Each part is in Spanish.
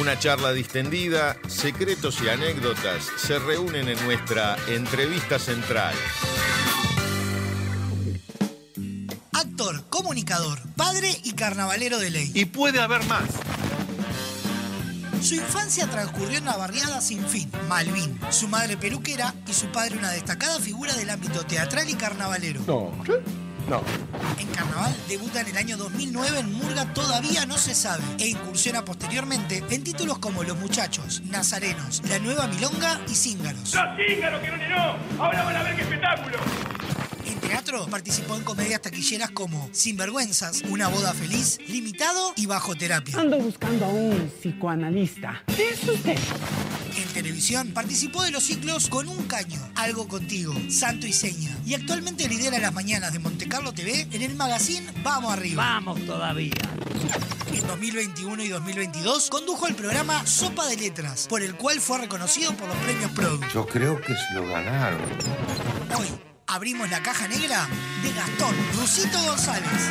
Una charla distendida, secretos y anécdotas se reúnen en nuestra entrevista central. Actor, comunicador, padre y carnavalero de ley. Y puede haber más. Su infancia transcurrió en una barriada sin fin, Malvin. Su madre peluquera y su padre una destacada figura del ámbito teatral y carnavalero. No. No. En carnaval debuta en el año 2009 en Murga Todavía no se sabe e incursiona posteriormente en títulos como Los Muchachos, Nazarenos, La Nueva Milonga y Cíngaros. ¡Los cíngaros que no llenó! ¡Ahora van a ver qué espectáculo! En teatro participó en comedias taquilleras como Sinvergüenzas, Una boda feliz, Limitado y Bajo terapia. Ando buscando a un psicoanalista. ¿Qué es usted? En televisión participó de los ciclos Con un caño, Algo contigo, Santo y Seña. Y actualmente lidera las mañanas de Montecarlo TV en el magazine Vamos Arriba. Vamos todavía. En 2021 y 2022 condujo el programa Sopa de Letras, por el cual fue reconocido por los premios Produ. Yo creo que se lo ganaron. Hoy abrimos la caja negra de Gastón Rusito González.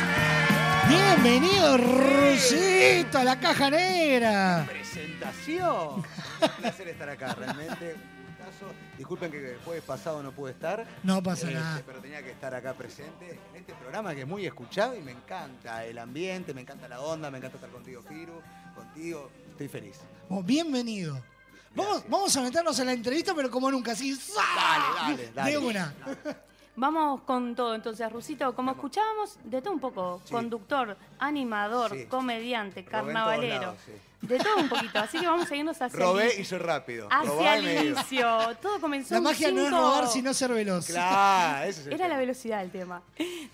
Bienvenido, Rusito, a la caja negra. presentación. Un placer estar acá, realmente. un gustazo. Disculpen que el jueves pasado no pude estar. No pasa Este, nada. Pero tenía que estar acá presente en este programa que es muy escuchado y me encanta el ambiente, me encanta la onda, me encanta estar contigo, Firu, contigo. Estoy feliz. Oh, bienvenido. Vamos, vamos a meternos en la entrevista, pero como nunca, así. ¡za! Dale, dale, dale. De una. Vamos con todo, entonces, Rusito, como escuchábamos, de todo un poco, Sí. conductor, animador, Sí. comediante, todos carnavalero, lados, sí. De todo un poquito, así que vamos a irnos hacia Robé el, y soy rápido. hacia el inicio. Todo comenzó La un magia no es 5 robar, sino ser veloz. Claro, ese es el Era la velocidad el tema.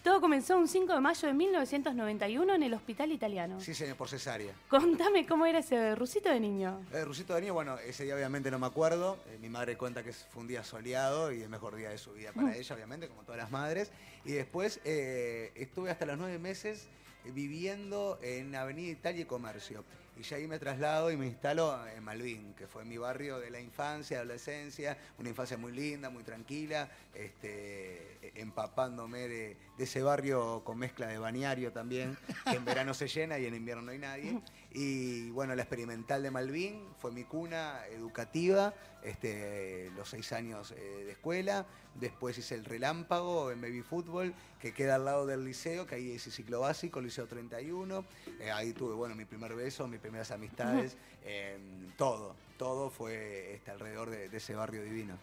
Todo comenzó un 5 de mayo de 1991 en el Hospital Italiano. Sí, señor, por cesárea. Contame cómo era ese Rusito de niño. Eh, Rusito Daniel, bueno, ese día obviamente no me acuerdo. Eh, mi madre cuenta que fue un día soleado y el mejor día de su vida para ella, obviamente, como todas las madres. Y después eh, estuve hasta los nueve meses viviendo en Avenida Italia y Comercio. Y ya ahí me traslado y me instalo en Malvin, que fue mi barrio de la infancia, adolescencia, una infancia muy linda, muy tranquila, este, eh, empapándome de, de ese barrio con mezcla de bañario también, que en verano se llena y en invierno no hay nadie. Y bueno, la experimental de Malvin fue mi cuna educativa, este, los seis años eh, de escuela. Después hice el relámpago en baby fútbol, que queda al lado del liceo, que ahí hice ciclo básico, liceo 31. Eh, ahí tuve, bueno, mi primer beso, mis primeras amistades, eh, todo, todo fue este, alrededor de, de ese barrio divino.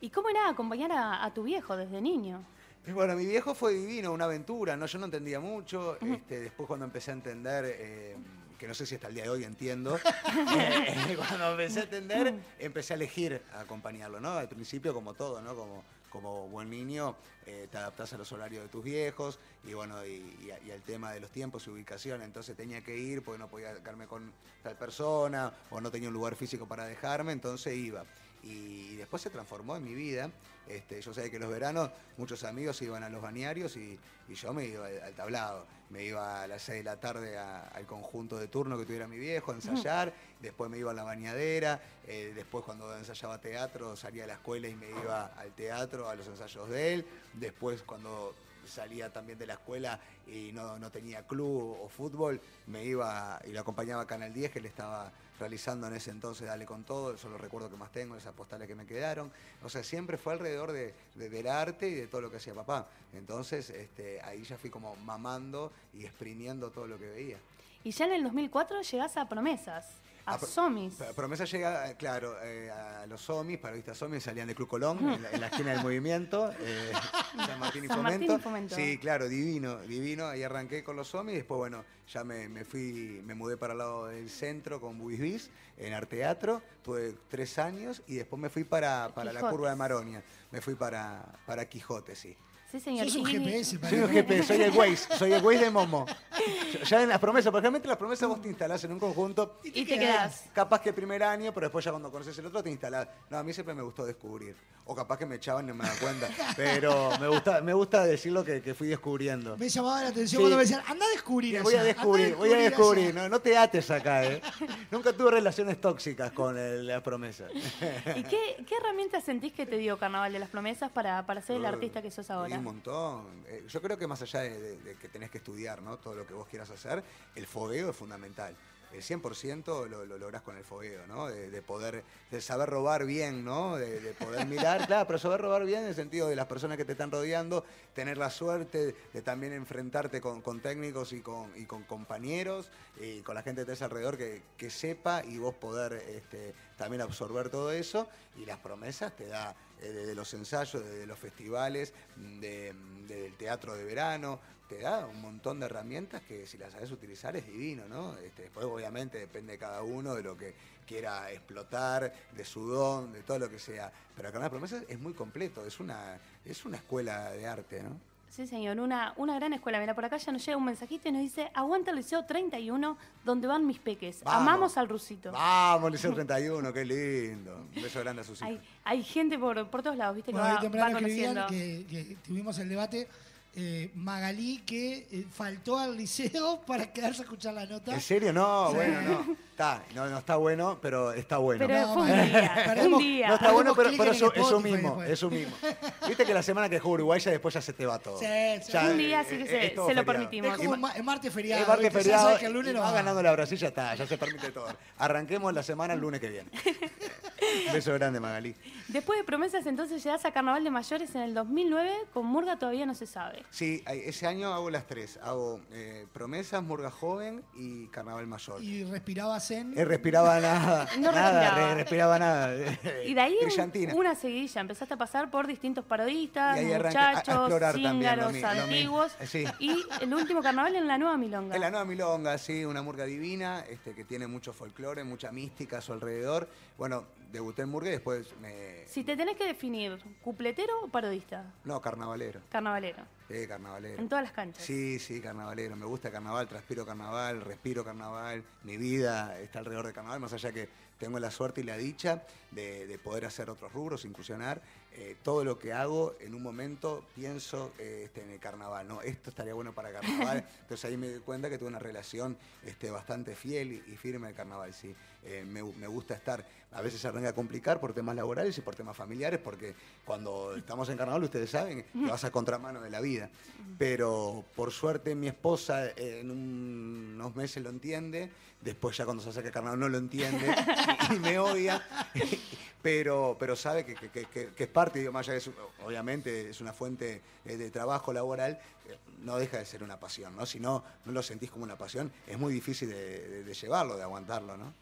¿Y cómo era acompañar a, a tu viejo desde niño? Bueno, mi viejo fue divino, una aventura, ¿no? Yo no entendía mucho. este, después cuando empecé a entender, eh, que no sé si hasta el día de hoy entiendo, eh, cuando empecé a entender, empecé a elegir a acompañarlo, ¿no? Al principio como todo, ¿no? Como, como buen niño, eh, te adaptás a los horarios de tus viejos y bueno, y, y al tema de los tiempos y ubicación. Entonces tenía que ir porque no podía quedarme con tal persona o no tenía un lugar físico para dejarme, entonces iba. Y después se transformó en mi vida. Este, yo sabía que los veranos muchos amigos iban a los balnearios y, y yo me iba al, al tablado. Me iba a las 6 de la tarde a- al conjunto de turno que tuviera mi viejo a ensayar, después me iba a la bañadera, eh, después cuando ensayaba teatro salía a la escuela y me iba al teatro, a los ensayos de él, después cuando salía también de la escuela y no, no tenía club o fútbol, me iba y lo acompañaba a Canal 10 que le estaba realizando en ese entonces Dale con todo, eso lo recuerdo que más tengo, esas postales que me quedaron. O sea, siempre fue alrededor de, de- del arte y de todo lo que hacía papá. Entonces, este, ahí ya fui como mamando y exprimiendo todo lo que veía. Y ya en el 2004 llegás a Promesas, a, A Somis. Promesa llega, eh, claro, eh, a los SOMIs, parodistas SOMIs, salían de Club Colón, en la, en la esquina del movimiento, eh, San Martín y San Martín Fomento. y Fomento. Sí, claro, divino, divino. Ahí arranqué con los SOMIs, después, bueno, ya me, me fui, me mudé para el lado del centro con Buisbis, en Arteatro, tuve tres años y después me fui para, para la curva de Maronia, me fui para, para Quijote, sí. Sí, señor. Sos un GPS Soy un GPS, soy el Waze, soy el Waze de Momo. Ya en las promesas, porque realmente las promesas vos te instalás en un conjunto Y te quedás. Capaz que el primer año, pero después ya cuando conoces el otro te instalás. No, a mí siempre me gustó descubrir. O capaz que me echaban y no me daba cuenta. Pero me gusta, me gusta decir lo que, que fui descubriendo. Me llamaba la atención Sí. cuando me decían, anda a descubrir Voy a descubrir, voy a descubrir. allá". No, no te ates acá, ¿eh? Nunca tuve relaciones tóxicas con el- las promesas. ¿Y qué, qué herramientas sentís que te dio Carnaval de las Promesas para, para ser el artista que sos Y ahora? Un montón. Eh, yo creo que más allá de, de- de que tenés que estudiar, ¿no? Todo lo que vos quieras hacer, el fogueo es fundamental. el 100% lo, lo lográs con el fogueo, ¿no? De, de poder, de saber robar bien, ¿no? De, de poder mirar, claro, pero saber robar bien en el sentido de las personas que te están rodeando, tener la suerte de también enfrentarte con, con técnicos y con, y con compañeros y con la gente que tenés alrededor que, que sepa y vos poder este, también absorber todo eso y las promesas te da eh, desde los ensayos, desde los festivales, de- del teatro de verano, te da un montón de herramientas que si las sabes utilizar es divino, ¿no? Este, después obviamente depende de cada uno de lo que quiera explotar, de su don, de todo lo que sea. Pero las promesas es muy completo, es una, es una escuela de arte, ¿no? Sí, señor, una, una gran escuela. Mira, por acá ya nos llega un mensajito y nos dice, aguanta el Liceo 31, donde van mis peques. Vamos. Amamos al rusito. Vamos, Liceo 31, qué lindo. Un beso grande a sus hijos. Hay, hay gente por, por todos lados, viste, que Bueno, va, va temprano conociendo. que, que tuvimos el debate. eh, Magalí que eh, faltó al liceo para quedarse a escuchar la nota. ¿En serio? No, bueno, no. Está, no, no está bueno, pero está bueno. Pero No, fue un día, Perdemos- un día. No está bueno, pero, clic pero en eso, el eso Spotify mismo, después. eso mismo. Viste que la semana que juega Uruguay ya después ya se te va todo. Sí, sí. Ya, Un día eh, sí que eh, se- es todo se lo feriado. permitimos. Es como un ma- es martes feriado. Es martes ¿viste? Ya feriado que el lunes y no va va. ganando la Brasil, ya está, ya se permite todo. Arranquemos la semana el lunes que viene. Beso grande, Magalí. Después de promesas, entonces llegas a Carnaval de Mayores en el 2009, con Murga todavía no se sabe. Sí, ay, ese año hago las tres. Hago eh, Promesas, Murga Joven y Carnaval Mayor. Y respiraba zen. Eh, respiraba nada, No nada, respiraba. re- respiraba nada. Y de ahí Brillantina. una seguidilla, empezaste a pasar por distintos parodistas, muchachos, cíngaros, antiguos. sí. Y el último carnaval en la Nueva Milonga. Es la nueva milonga, sí, una murga divina, este, que tiene mucho folclore, mucha mística a su alrededor. Bueno, debuté en murga y después me... Si te tenés que definir, ¿cupletero o parodista? No, carnavalero. Carnavalero. Carnavalero. En todas las canchas. Sí, sí, carnavalero. Me gusta carnaval, transpiro carnaval, respiro carnaval. Mi vida está alrededor de carnaval, más allá que tengo la suerte y la dicha de, de poder hacer otros rubros, incursionar. Eh, todo lo que hago, en un momento pienso eh, este, en el carnaval, ¿no? Esto estaría bueno para carnaval. Entonces ahí me di cuenta que tuve una relación este, bastante fiel y, y firme al carnaval, sí. Eh, me, me gusta estar, a veces se arranca a complicar por temas laborales y por temas familiares, porque cuando estamos en carnaval, ustedes saben que vas a contramano de la vida. Pero por suerte mi esposa eh, en un- unos meses lo entiende, después ya cuando se acerca el carnaval no lo entiende y, y me odia, pero, pero sabe que, que- que- que- que es parte, digo, más allá obviamente es una fuente eh, de trabajo laboral, no deja de ser una pasión, ¿no? Si no, no lo sentís como una pasión, es muy difícil de, de- de llevarlo, de aguantarlo, ¿no?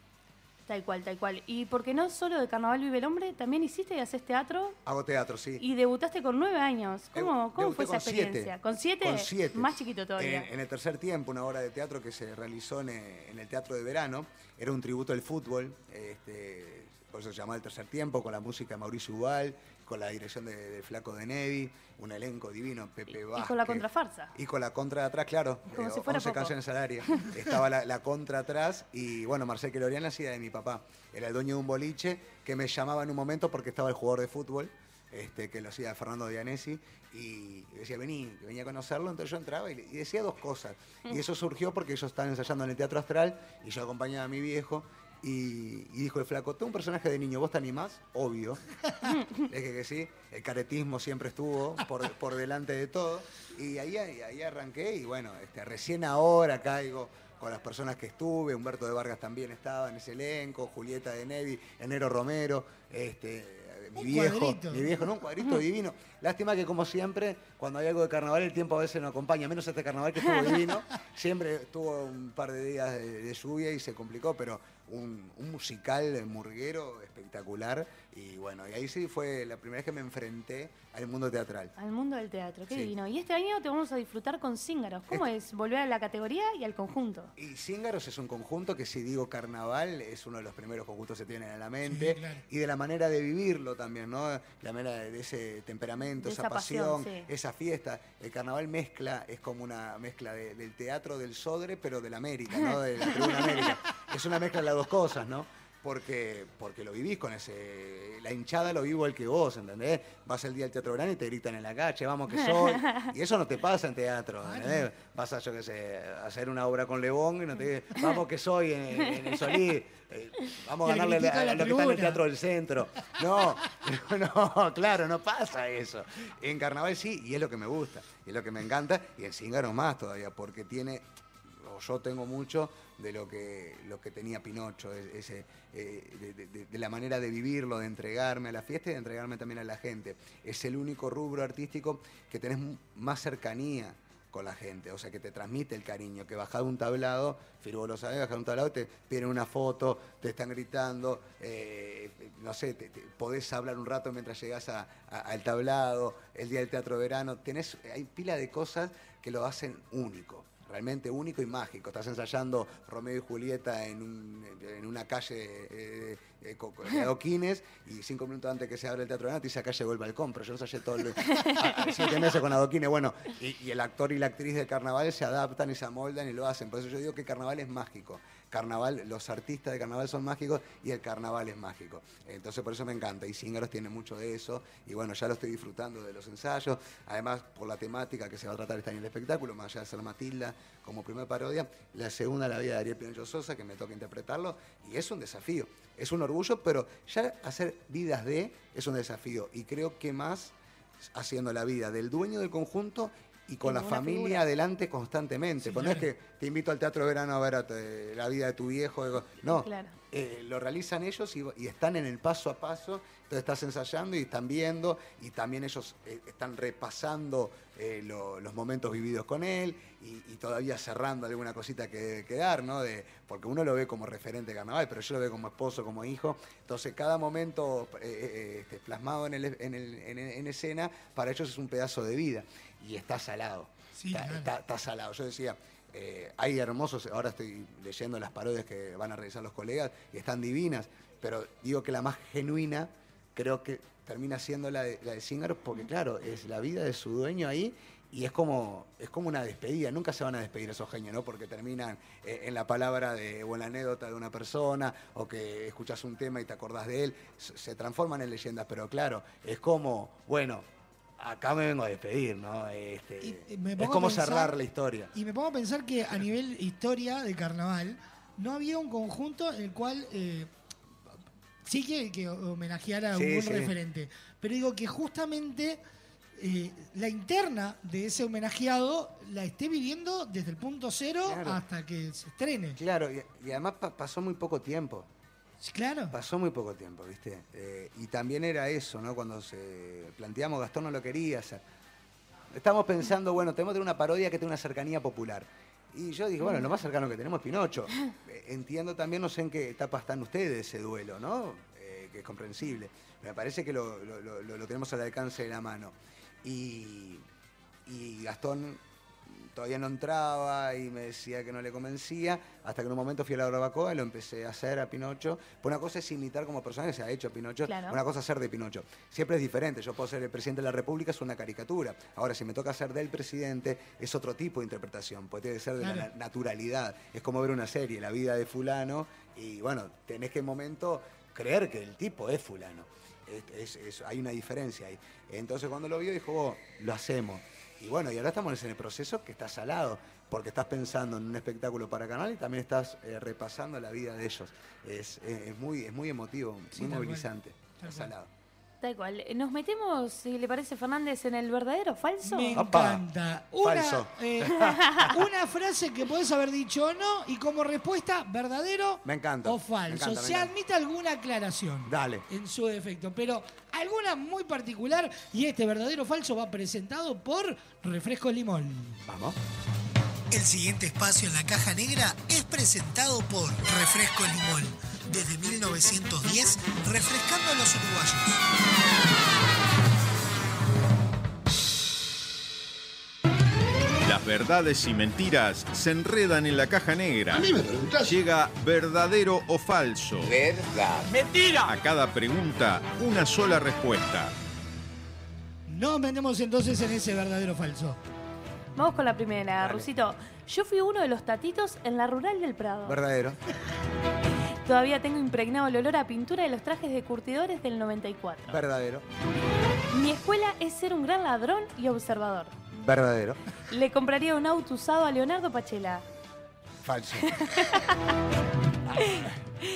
Tal cual, tal cual. Y porque no solo de Carnaval vive el hombre, también hiciste y haces teatro Hago teatro, sí. y debutaste con nueve años. ¿Cómo, fue esa con siete. experiencia? ¿Con siete? Con siete. Más chiquito todavía. En, en el tercer tiempo, una obra de teatro que se realizó en, en el Teatro de Verano. Era un tributo al fútbol. Este, por eso se llamaba el tercer tiempo, con la música de Mauricio Ubal, con la dirección de, de Flaco de Nevi, un elenco divino, Pepe Y- y Vázquez. con la contrafarsa. Y con la contra de atrás, claro. Como eh, si fuera 11 poco. canciones al área. Estaba la, la contra atrás y bueno, Marcel Quelorian hacía de mi papá. Era el dueño de un boliche que me llamaba en un momento porque estaba el jugador de fútbol, este, que lo hacía Fernando Dianesi, y decía, vení, venía a conocerlo, entonces yo entraba y, le- y decía dos cosas. Y eso surgió porque ellos estaban ensayando en el Teatro Astral y yo acompañaba a mi viejo. Y, y dijo el flaco, tengo un personaje de niño, ¿vos te animás? Obvio. Le dije que sí, el caretismo siempre estuvo por, por delante de todo. Y ahí, ahí, ahí arranqué y bueno, este, recién ahora caigo con las personas que estuve, Humberto de Vargas también estaba en ese elenco, Julieta de Nevi, Enero Romero, este, mi viejo, cuadrito. mi viejo, ¿no? Un cuadrito divino. Lástima que como siempre, cuando hay algo de carnaval, el tiempo a veces no acompaña, menos este carnaval que estuvo divino. Siempre tuvo un par de días de, de lluvia y se complicó, pero un, un musical murguero espectacular. Y bueno, y ahí sí fue la primera vez que me enfrenté al mundo teatral. Al mundo del teatro, qué Sí. divino. Y este año te vamos a disfrutar con Cíngaros. ¿Cómo es volver a la categoría y al conjunto? Y Cíngaros es un conjunto que si digo carnaval es uno de los primeros conjuntos que se tienen en la mente Sí, claro. y de la manera de vivirlo también, ¿no? La manera de, de ese temperamento, De esa, esa pasión, pasión, sí. esa fiesta. El carnaval mezcla, es como una mezcla de- del teatro del Sodre, pero de la América, ¿no? De la Tribuna América. Es una mezcla de las dos cosas, ¿no? Porque, porque lo vivís con ese. La hinchada lo vivo el que vos, ¿entendés? Vas el día al Teatro Verano y te gritan en la calle, vamos que soy. Y eso no te pasa en teatro, ¿entendés? Vas a, yo qué sé, a hacer una obra con Lebón y no te vamos que soy en, en el Solís. eh, vamos a ganarle a, de la a lo que está en el. Teatro del Centro. No, no, claro, no pasa eso. En Carnaval sí, y es lo que me gusta, y es lo que me encanta, y en Cíngaro más todavía, porque tiene yo tengo mucho de lo que, lo que tenía Pinocho, e- ese, eh, de, de- de- de la manera de vivirlo, de entregarme a la fiesta y de entregarme también a la gente. Es el único rubro artístico que tenés más cercanía con la gente, o sea, que te transmite el cariño, que de un tablado, Firbo lo sabe, de un tablado, te piden una foto, te están gritando, eh, no sé, te- podés hablar un rato mientras llegás a- a- al tablado, el día del teatro verano, tenés, hay pila de cosas que lo hacen único. Realmente único y mágico. Estás ensayando Romeo y Julieta en, un- en una calle eh, eh, de adoquines y cinco minutos antes que se abre el teatro verano te dice acá llegó el balcón, pero yo ensayé todo el, siete meses con adoquines. Bueno, y, y el actor y la actriz del carnaval se adaptan y se amoldan y lo hacen. Por eso yo digo que carnaval es mágico. Carnaval, los artistas de carnaval son mágicos y el carnaval es mágico. Entonces por eso me encanta. Y Cíngaros tiene mucho de eso. Y bueno, ya lo estoy disfrutando de los ensayos. Además, por la temática que se va a tratar año en el espectáculo, más allá de ser Matilda como primera parodia, la segunda, la vida de Ariel Pinochet Sosa, que me toca interpretarlo. Y es un desafío. Es un orgullo, pero ya hacer vidas de es un desafío. Y creo que más haciendo la vida del dueño del conjunto y con la familia figura. adelante constantemente. Sí, Pues no es que te invito al teatro de verano a ver a te- la vida de tu viejo. No, Claro. eh, lo realizan ellos y, y están en el paso a paso. Entonces estás ensayando y están viendo y también ellos eh, están repasando eh, lo- los momentos vividos con él y, y todavía cerrando alguna cosita que debe quedar, ¿no? De, porque uno lo ve como referente de carnaval, pero yo lo veo como esposo, como hijo. Entonces cada momento eh, eh, este, plasmado en, el- en el- en- en escena para ellos es un pedazo de vida y está salado. Sí, está, claro. está- está salado. Yo decía, eh, hay hermosos, ahora estoy leyendo las parodias que van a realizar los colegas y están divinas, pero digo que la más genuina creo que termina siendo la de, la de porque claro, es la vida de su dueño ahí y es como, es como una despedida, nunca se van a despedir esos genios, ¿no? Porque terminan eh, en la palabra de, o en la anécdota de una persona, o que escuchas un tema y te acordás de él, se transforman en leyendas, pero claro, es como, bueno, acá me vengo a despedir, ¿no? Este, Y- y me es como pensar- cerrar la historia. Y me pongo a pensar que a nivel historia de carnaval, no había un conjunto en el cual eh, sí que, que homenajeara a un Sí, referente. Pero digo que justamente eh, la interna de ese homenajeado la esté viviendo desde el punto cero Claro. hasta que se estrene. Claro, y, y además pa- pasó muy poco tiempo. Claro. Pasó muy poco tiempo, ¿viste? Eh, y también era eso, ¿no? Cuando se planteamos, Gastón no lo quería hacer. Estamos pensando, bueno, tenemos que tener una parodia que tenga una cercanía popular. Y yo dije, bueno, lo más cercano que tenemos es Pinocho. Entiendo también, no sé en qué etapa están ustedes de ese duelo, ¿no? Eh, que es comprensible. Me parece que lo, lo- lo- lo- lo tenemos al alcance de la mano. Y, y Gastón todavía no entraba y me decía que no le convencía, hasta que en un momento fui a la barbacoa y lo empecé a hacer a Pinocho. Pues una cosa es imitar como personaje, se ha hecho Pinocho, Claro. una cosa es ser de Pinocho. Siempre es diferente, yo puedo ser el presidente de la República, es una caricatura. Ahora, si me toca ser del presidente, es otro tipo de interpretación, puede tiene que ser de la Claro. naturalidad. Es como ver una serie, la vida de fulano, y bueno, tenés que en momento creer que el tipo es fulano. Es- es- es- hay una diferencia ahí. Entonces cuando lo vio dijo, "Oh, lo hacemos. Y bueno, y ahora estamos en el proceso que está salado, porque estás pensando en un espectáculo para canal y también estás eh, repasando la vida de ellos. Es, es- es muy, es muy emotivo, Sí, muy movilizante. Tal Está cual. Tal cual. Nos metemos, si le parece Fernández, en el verdadero o falso. Me Opa. encanta. Una, Falso. eh, una frase que podés haber dicho o no y como respuesta, verdadero Me encanta, o me falso. encanta, me Se encanta. admite alguna aclaración. Dale. En su defecto, pero alguna muy particular y este verdadero o falso va presentado por Refresco Limón. Vamos. El siguiente espacio en la caja negra es presentado por Refresco Limón. Desde 1910, refrescando a los uruguayos. Las verdades y mentiras se enredan en la caja negra. Llega verdadero o falso. ¡Mentira! A cada pregunta, una sola respuesta. Nos metemos entonces en ese verdadero o falso. Vamos con la primera, Dale. Rusito. Yo fui uno de los tatitos en la rural del Prado. Verdadero. Todavía tengo impregnado el olor a pintura de los trajes de curtidores del 94. Verdadero. Mi escuela es ser un gran ladrón y observador. Verdadero. Le compraría un auto usado a Leonardo Pachela. Falso.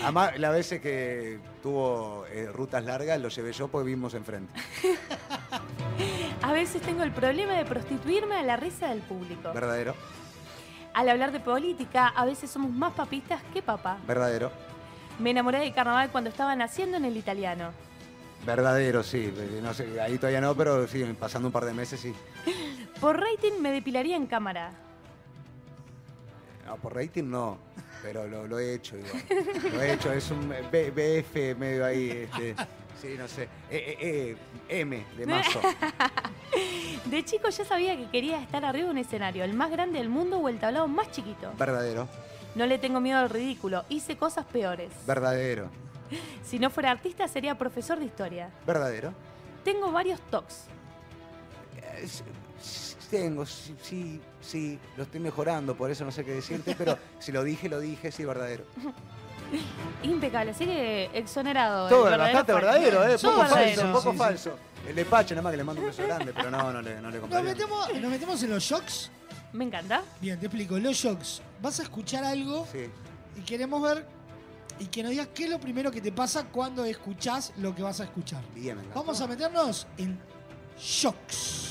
Además, las veces que tuvo eh, rutas largas, lo llevé yo porque vivimos enfrente. A veces tengo el problema de prostituirme a la risa del público. Verdadero. Al hablar de política, a veces somos más papistas que papá. Verdadero. Me enamoré del carnaval cuando estaba naciendo en el italiano. Verdadero, sí. No sé, ahí todavía no, pero sí, pasando un par de meses sí. Por rating me depilaría en cámara. No, por rating no, pero lo, lo he hecho igual. Lo he hecho, es un B- BF medio ahí, este, sí, no sé. Eh, eh, eh, M de mazo. De chico ya sabía que quería estar arriba de un escenario, el más grande del mundo o el tablado más chiquito. Verdadero, No le tengo miedo al ridículo, hice cosas peores. verdadero, Si no fuera artista sería profesor de historia. verdadero. Tengo varios tocs. Eh, s- Tengo, sí, sí, sí, lo estoy mejorando, por eso no sé qué decirte, pero si lo dije, lo dije, sí, verdadero. Impecable, así que exonerado. Todo el bastante falso. verdadero, ¿eh? Todo Poco verdadero. falso, poco Sí, sí. falso. El de Pache, nada más que le mando un beso grande, pero no, no le, no le Nos compraría. metemos, nos metemos en los shocks. Me encanta. Bien, te explico. Los shocks. Vas a escuchar algo Sí, y queremos ver y que nos digas qué es lo primero que te pasa cuando escuchás lo que vas a escuchar. bien, me. Vamos a meternos en shocks.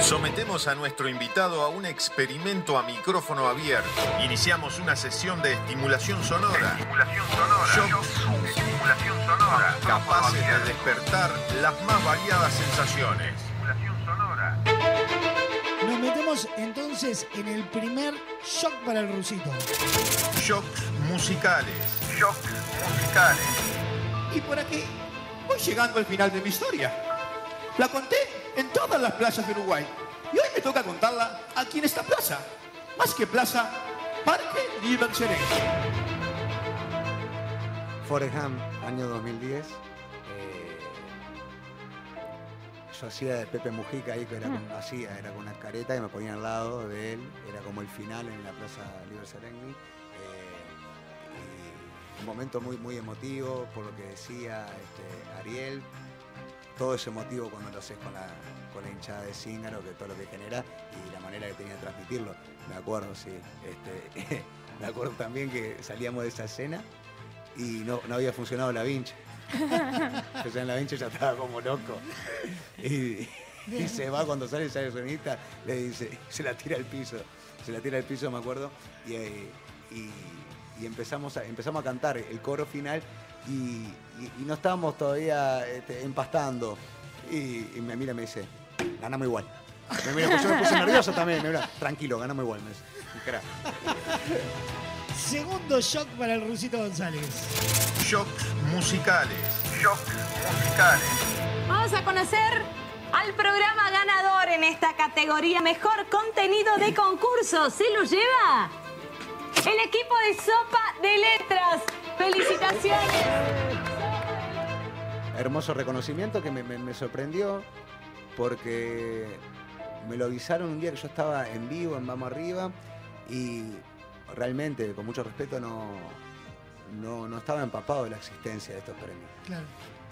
Sometemos a nuestro invitado a un experimento a micrófono abierto. Iniciamos una sesión de estimulación sonora. Estimulación sonora. Shocks. Estimulación sonora. Capaces de despertar las más variadas sensaciones. Estimulación sonora. Metemos entonces en el primer shock para el rusito. Shocks musicales. Shocks musicales. Y por aquí voy llegando al final de mi historia. La conté en todas las plazas de Uruguay. Y hoy me toca contarla aquí en esta plaza. Más que plaza, Parque. Forrest Gump, año 2010. Yo hacía de Pepe Mujica ahí, que era como, hacía, era con una careta y me ponía al lado de él. Era como el final en la Plaza Liber Sereni. eh, y un momento muy, muy emotivo por lo que decía este, Ariel. Todo ese motivo cuando lo haces con la, con la hinchada de Zíngaro, que todo lo que genera y la manera que tenía de transmitirlo. Me acuerdo, sí. Este, me acuerdo también que salíamos de esa escena y no, no había funcionado la vincha. Entonces en la vincha ya estaba como loco. Y, y se va cuando sale, sale el sonista, le dice, se la tira al piso. Se la tira al piso, me acuerdo. Y, eh, y- y empezamos, a, empezamos a cantar el coro final y, no estábamos todavía este, empastando. Y, y me mira y me dice, ganamos igual. Me mira, pues yo me puse nervioso también. Me mira, tranquilo, ganamos igual. Me dice. Segundo shock para el rusito González. Shocks musicales. Shocks musicales. Vamos a conocer al programa ganador en esta categoría Mejor Contenido de Concurso. ¿Se lo lleva? El equipo de Sopa de Letras. ¡Felicitaciones! hermoso reconocimiento que me, me- me sorprendió porque me lo avisaron un día que yo estaba en vivo en Vamos Arriba y realmente, con mucho respeto, no, no, no estaba empapado de la existencia de estos premios. Claro.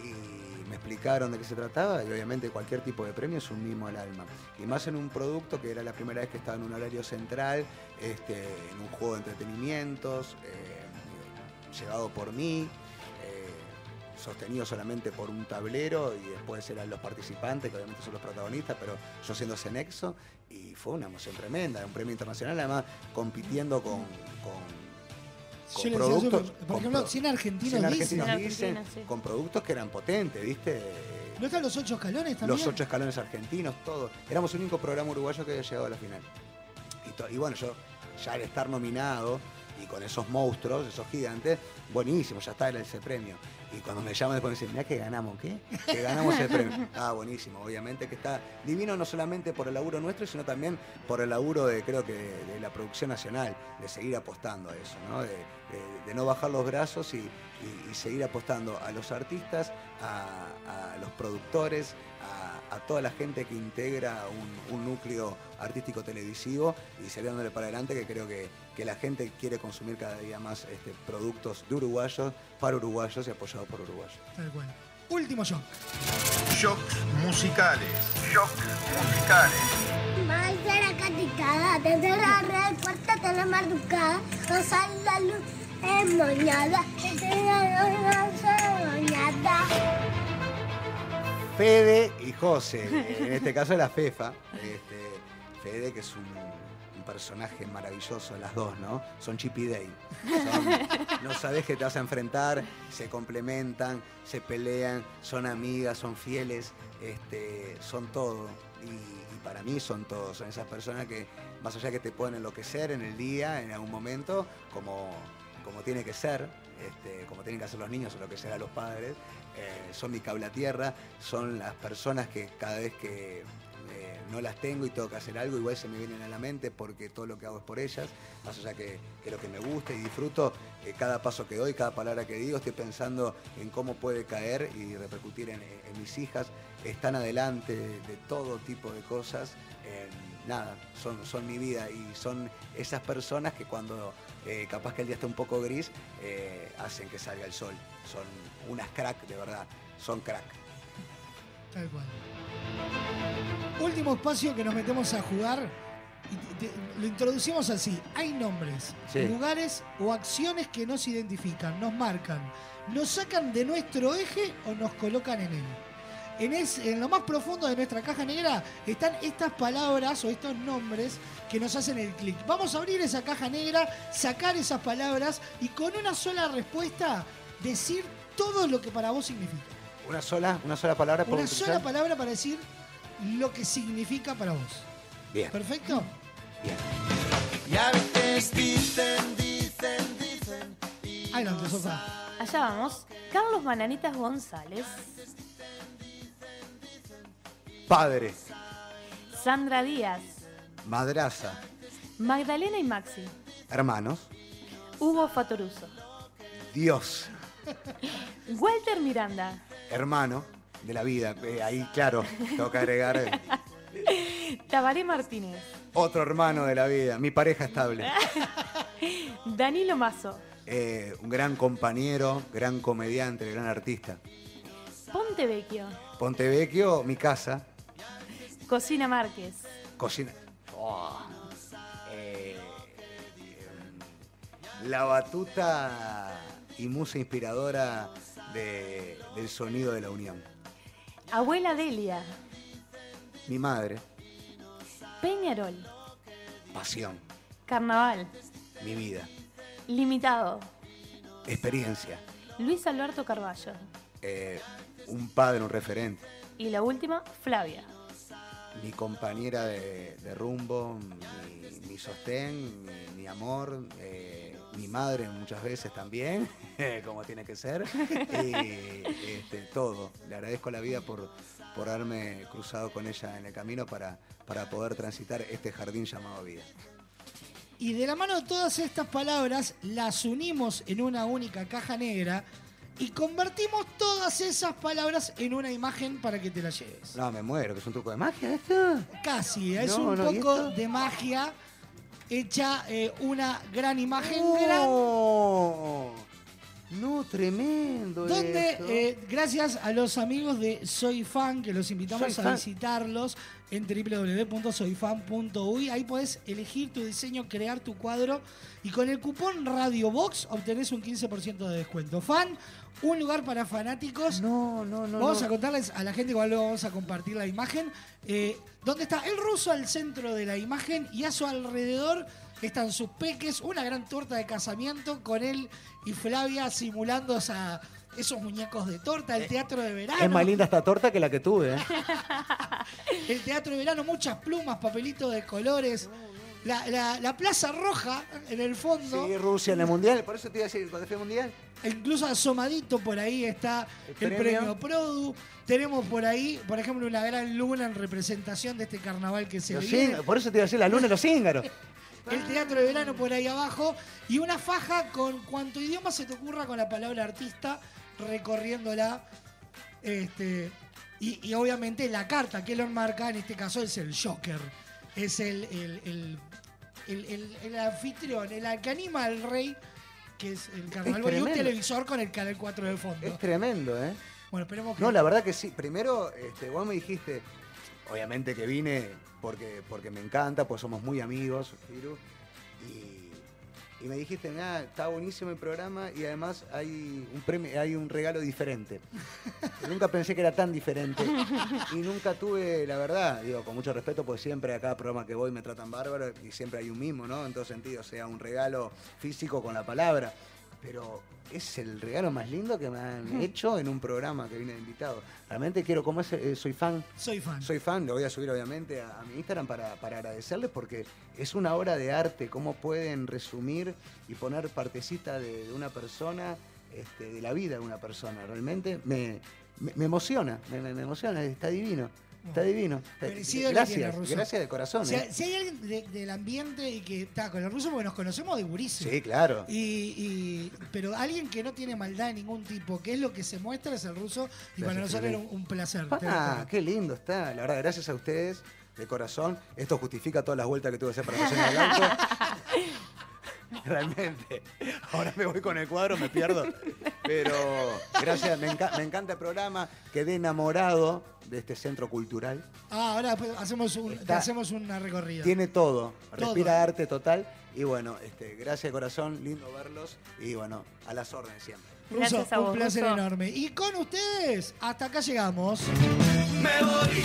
Y me explicaron de qué se trataba y obviamente cualquier tipo de premio es un mimo al alma. Y más en un producto que era la primera vez que estaba en un horario central, este, en un juego de entretenimientos, eh, llevado por mí, sostenido solamente por un tablero y después eran los participantes, que obviamente son los protagonistas, pero yo siendo ese nexo, y fue una emoción tremenda, un premio internacional, además compitiendo con, con, con Yo eso, productos. por con ejemplo, pro- 100 argentinos dicen. argentinos Cien dicen, argentinos, sí. con productos que eran potentes, ¿viste? ¿No están los ocho escalones también? Los ocho escalones argentinos, todo. Éramos el único programa uruguayo que había llegado a la final. Y, to- y bueno, yo ya al estar nominado y con esos monstruos, esos gigantes, buenísimo, ya está ese premio. Y cuando me llaman después me dicen, mirá que ganamos, ¿qué? Que ganamos el premio. Ah, buenísimo, obviamente que está divino no solamente por el laburo nuestro, sino también por el laburo de, creo que, de, de la producción nacional, de seguir apostando a eso, ¿no? De, de- de no bajar los brazos y, y- y seguir apostando a los artistas, a, a los productores, a, a toda la gente que integra un, un núcleo artístico televisivo y seguir dándole para adelante que creo que, que la gente quiere consumir cada día más este, productos de uruguayos, para uruguayos y apoyados por uruguayos. Tal cual. Último shock. Shocks musicales. Shocks musicales. Más de la caticada, desde la red, puerta de la madrugada, no sale la luz, es moñada, es moñada. Fede y José, en este caso la FEFA. Este, Fede, que es un, personaje maravilloso, las dos, ¿no? Son Chip y Dale. Son- no sabes que te vas a enfrentar, se complementan, se pelean, son amigas, son fieles, este, son todo. Y, para mí son todo. Son esas personas que, más allá que te pueden enloquecer en el día, en algún momento, como, como tiene que ser, este, como tienen que hacer los niños o lo que será los padres, eh, son mi cable a tierra, son las personas que cada vez que eh, no las tengo y tengo que hacer algo, igual se me vienen a la mente porque todo lo que hago es por ellas, más allá que, que lo que me gusta y disfruto, eh, cada paso que doy, cada palabra que digo, estoy pensando en cómo puede caer y repercutir en, mis hijas, están adelante de, todo tipo de cosas, nada, son, son mi vida y son esas personas que cuando capaz que el día está un poco gris, hacen que salga el sol, son unas crack, de verdad, son crack. Tal cual. Último espacio que nos metemos a jugar. y te- te- lo introducimos así. Hay nombres, Sí. lugares o acciones que nos identifican, nos marcan, nos sacan de nuestro eje o nos colocan en él. En, es- en lo más profundo de nuestra caja negra están estas palabras o estos nombres que nos hacen el clic. Vamos a abrir esa caja negra, sacar esas palabras y con una sola respuesta decir todo lo que para vos significa. Una sola, una sola palabra Una sola palabra para decir lo que significa para vos. Bien. ¿Perfecto? Bien. Y a veces dicen, dicen, dicen. Adelante, Sofá. Allá vamos. Carlos Bananitas González, Padre, Sandra Díaz, madraza, Magdalena y Maxi, hermanos, Hugo Fatoruso, Dios, Walter Miranda, hermano de la vida. Eh, ahí, claro, tengo que agregar eh, Tabaré Martínez, otro hermano de la vida, mi pareja estable. Danilo Mazo, Eh, un gran compañero, gran comediante, gran artista. Ponte Vecchio, Pontevecchio, mi casa, Cocina Márquez, cocina. Oh. Eh, em, la batuta y musa inspiradora de- del sonido de la unión. Abuela Delia, Mi madre, Peñarol, pasión, Carnaval, mi vida, Limitado, experiencia, Luis Alberto Carballo. eh, un padre, un referente, Y la última, Flavia. mi compañera de, de rumbo, mi, mi sostén, mi, mi amor, eh, mi madre muchas veces también, como tiene que ser, y este, todo. Le agradezco a la vida por, por haberme cruzado con ella en el camino para, para poder transitar este jardín llamado vida. Y de la mano de todas estas palabras, las unimos en una única caja negra y convertimos todas esas palabras en una imagen para que te la lleves. No, me muero, que es un truco de magia esto. Casi, es No, un no, ¿y poco de magia hecha eh, una gran imagen No, no, tremendo. Donde, eh, gracias a los amigos de Soy Fan, que los invitamos Soy a Fan. visitarlos en www.soyfan.uy. Ahí puedes elegir tu diseño, crear tu cuadro y con el cupón Radio Box obtenés un 15% de descuento. Fan, un lugar para fanáticos. No, no, no. Vamos no. a contarles a la gente, igual luego vamos a compartir la imagen, eh, donde está el ruso al centro de la imagen y a su alrededor están sus peques, una gran torta de casamiento con él y Flavia simulando esa- esos muñecos de torta, el teatro de verano. Es más linda esta torta que la que tuve. ¿eh? El teatro de verano, muchas plumas, papelitos de colores. La, la- la Plaza Roja en el fondo. Sí, Rusia en el mundial. Por eso te iba a decir, cuando al mundial. Incluso asomadito por ahí está el, El premio. premio. Produ. Tenemos por ahí, por ejemplo, una gran luna en representación de este carnaval que se Los viene. cíngaros, por eso te iba a decir la luna de los cíngaros. El teatro de verano por ahí abajo. Y una faja con cuanto idioma se te ocurra con la palabra artista, recorriéndola. Este, y, y obviamente la carta que lo enmarca, en este caso, es el Joker. Es el, el, el- el- anfitrión, el que anima al rey, que es el carnaval. y un televisor con el canal 4 de fondo. Es tremendo, ¿eh? Bueno, esperemos que. No, la verdad que sí. Primero, este, vos me dijiste, obviamente que vine porque, porque me encanta, pues somos muy amigos, Firu, y, y me dijiste, nada, está buenísimo el programa y además hay un premio, hay un regalo diferente. nunca pensé que era tan diferente y nunca tuve, la verdad, digo, con mucho respeto, pues siempre a cada programa que voy me tratan bárbaro y siempre hay un mimo, ¿no? En todo sentido, sea un regalo físico con la palabra. Pero es el regalo más lindo que me han hecho en un programa que vine de invitado. Realmente quiero, como es, eh, soy fan. Soy fan. Soy fan, lo voy a subir obviamente a, a mi Instagram para, para agradecerles porque es una obra de arte, cómo pueden resumir y poner partecita de, de una persona, este, de la vida de una persona. Realmente me, me- me emociona, me, me- me emociona, está divino. Está divino. Gracias, gracias de corazón. Si, ¿eh? si hay alguien de- del ambiente y que está con el ruso, porque nos conocemos de gurísimo. Sí, claro. Y, y- pero alguien que no tiene maldad de ningún tipo, que es lo que se muestra, es el ruso. Y para nosotros era un, un placer. Ah, qué lindo está. La verdad, gracias a ustedes, de corazón. Esto justifica todas las vueltas que tuve que hacer para cocinar el auto. Realmente. Ahora me voy con el cuadro, me pierdo. Pero gracias, me, enca- me encanta el programa. Quedé enamorado de este centro cultural. Ah, ahora pues, hacemos, un, te Está- hacemos una recorrida. Tiene todo. Todo. Respira arte total. Y bueno, este, gracias de corazón, lindo verlos. Y bueno, a las órdenes siempre. Ruso, Gracias a un placer Ruso. enorme. Y con ustedes, hasta acá llegamos. Me voy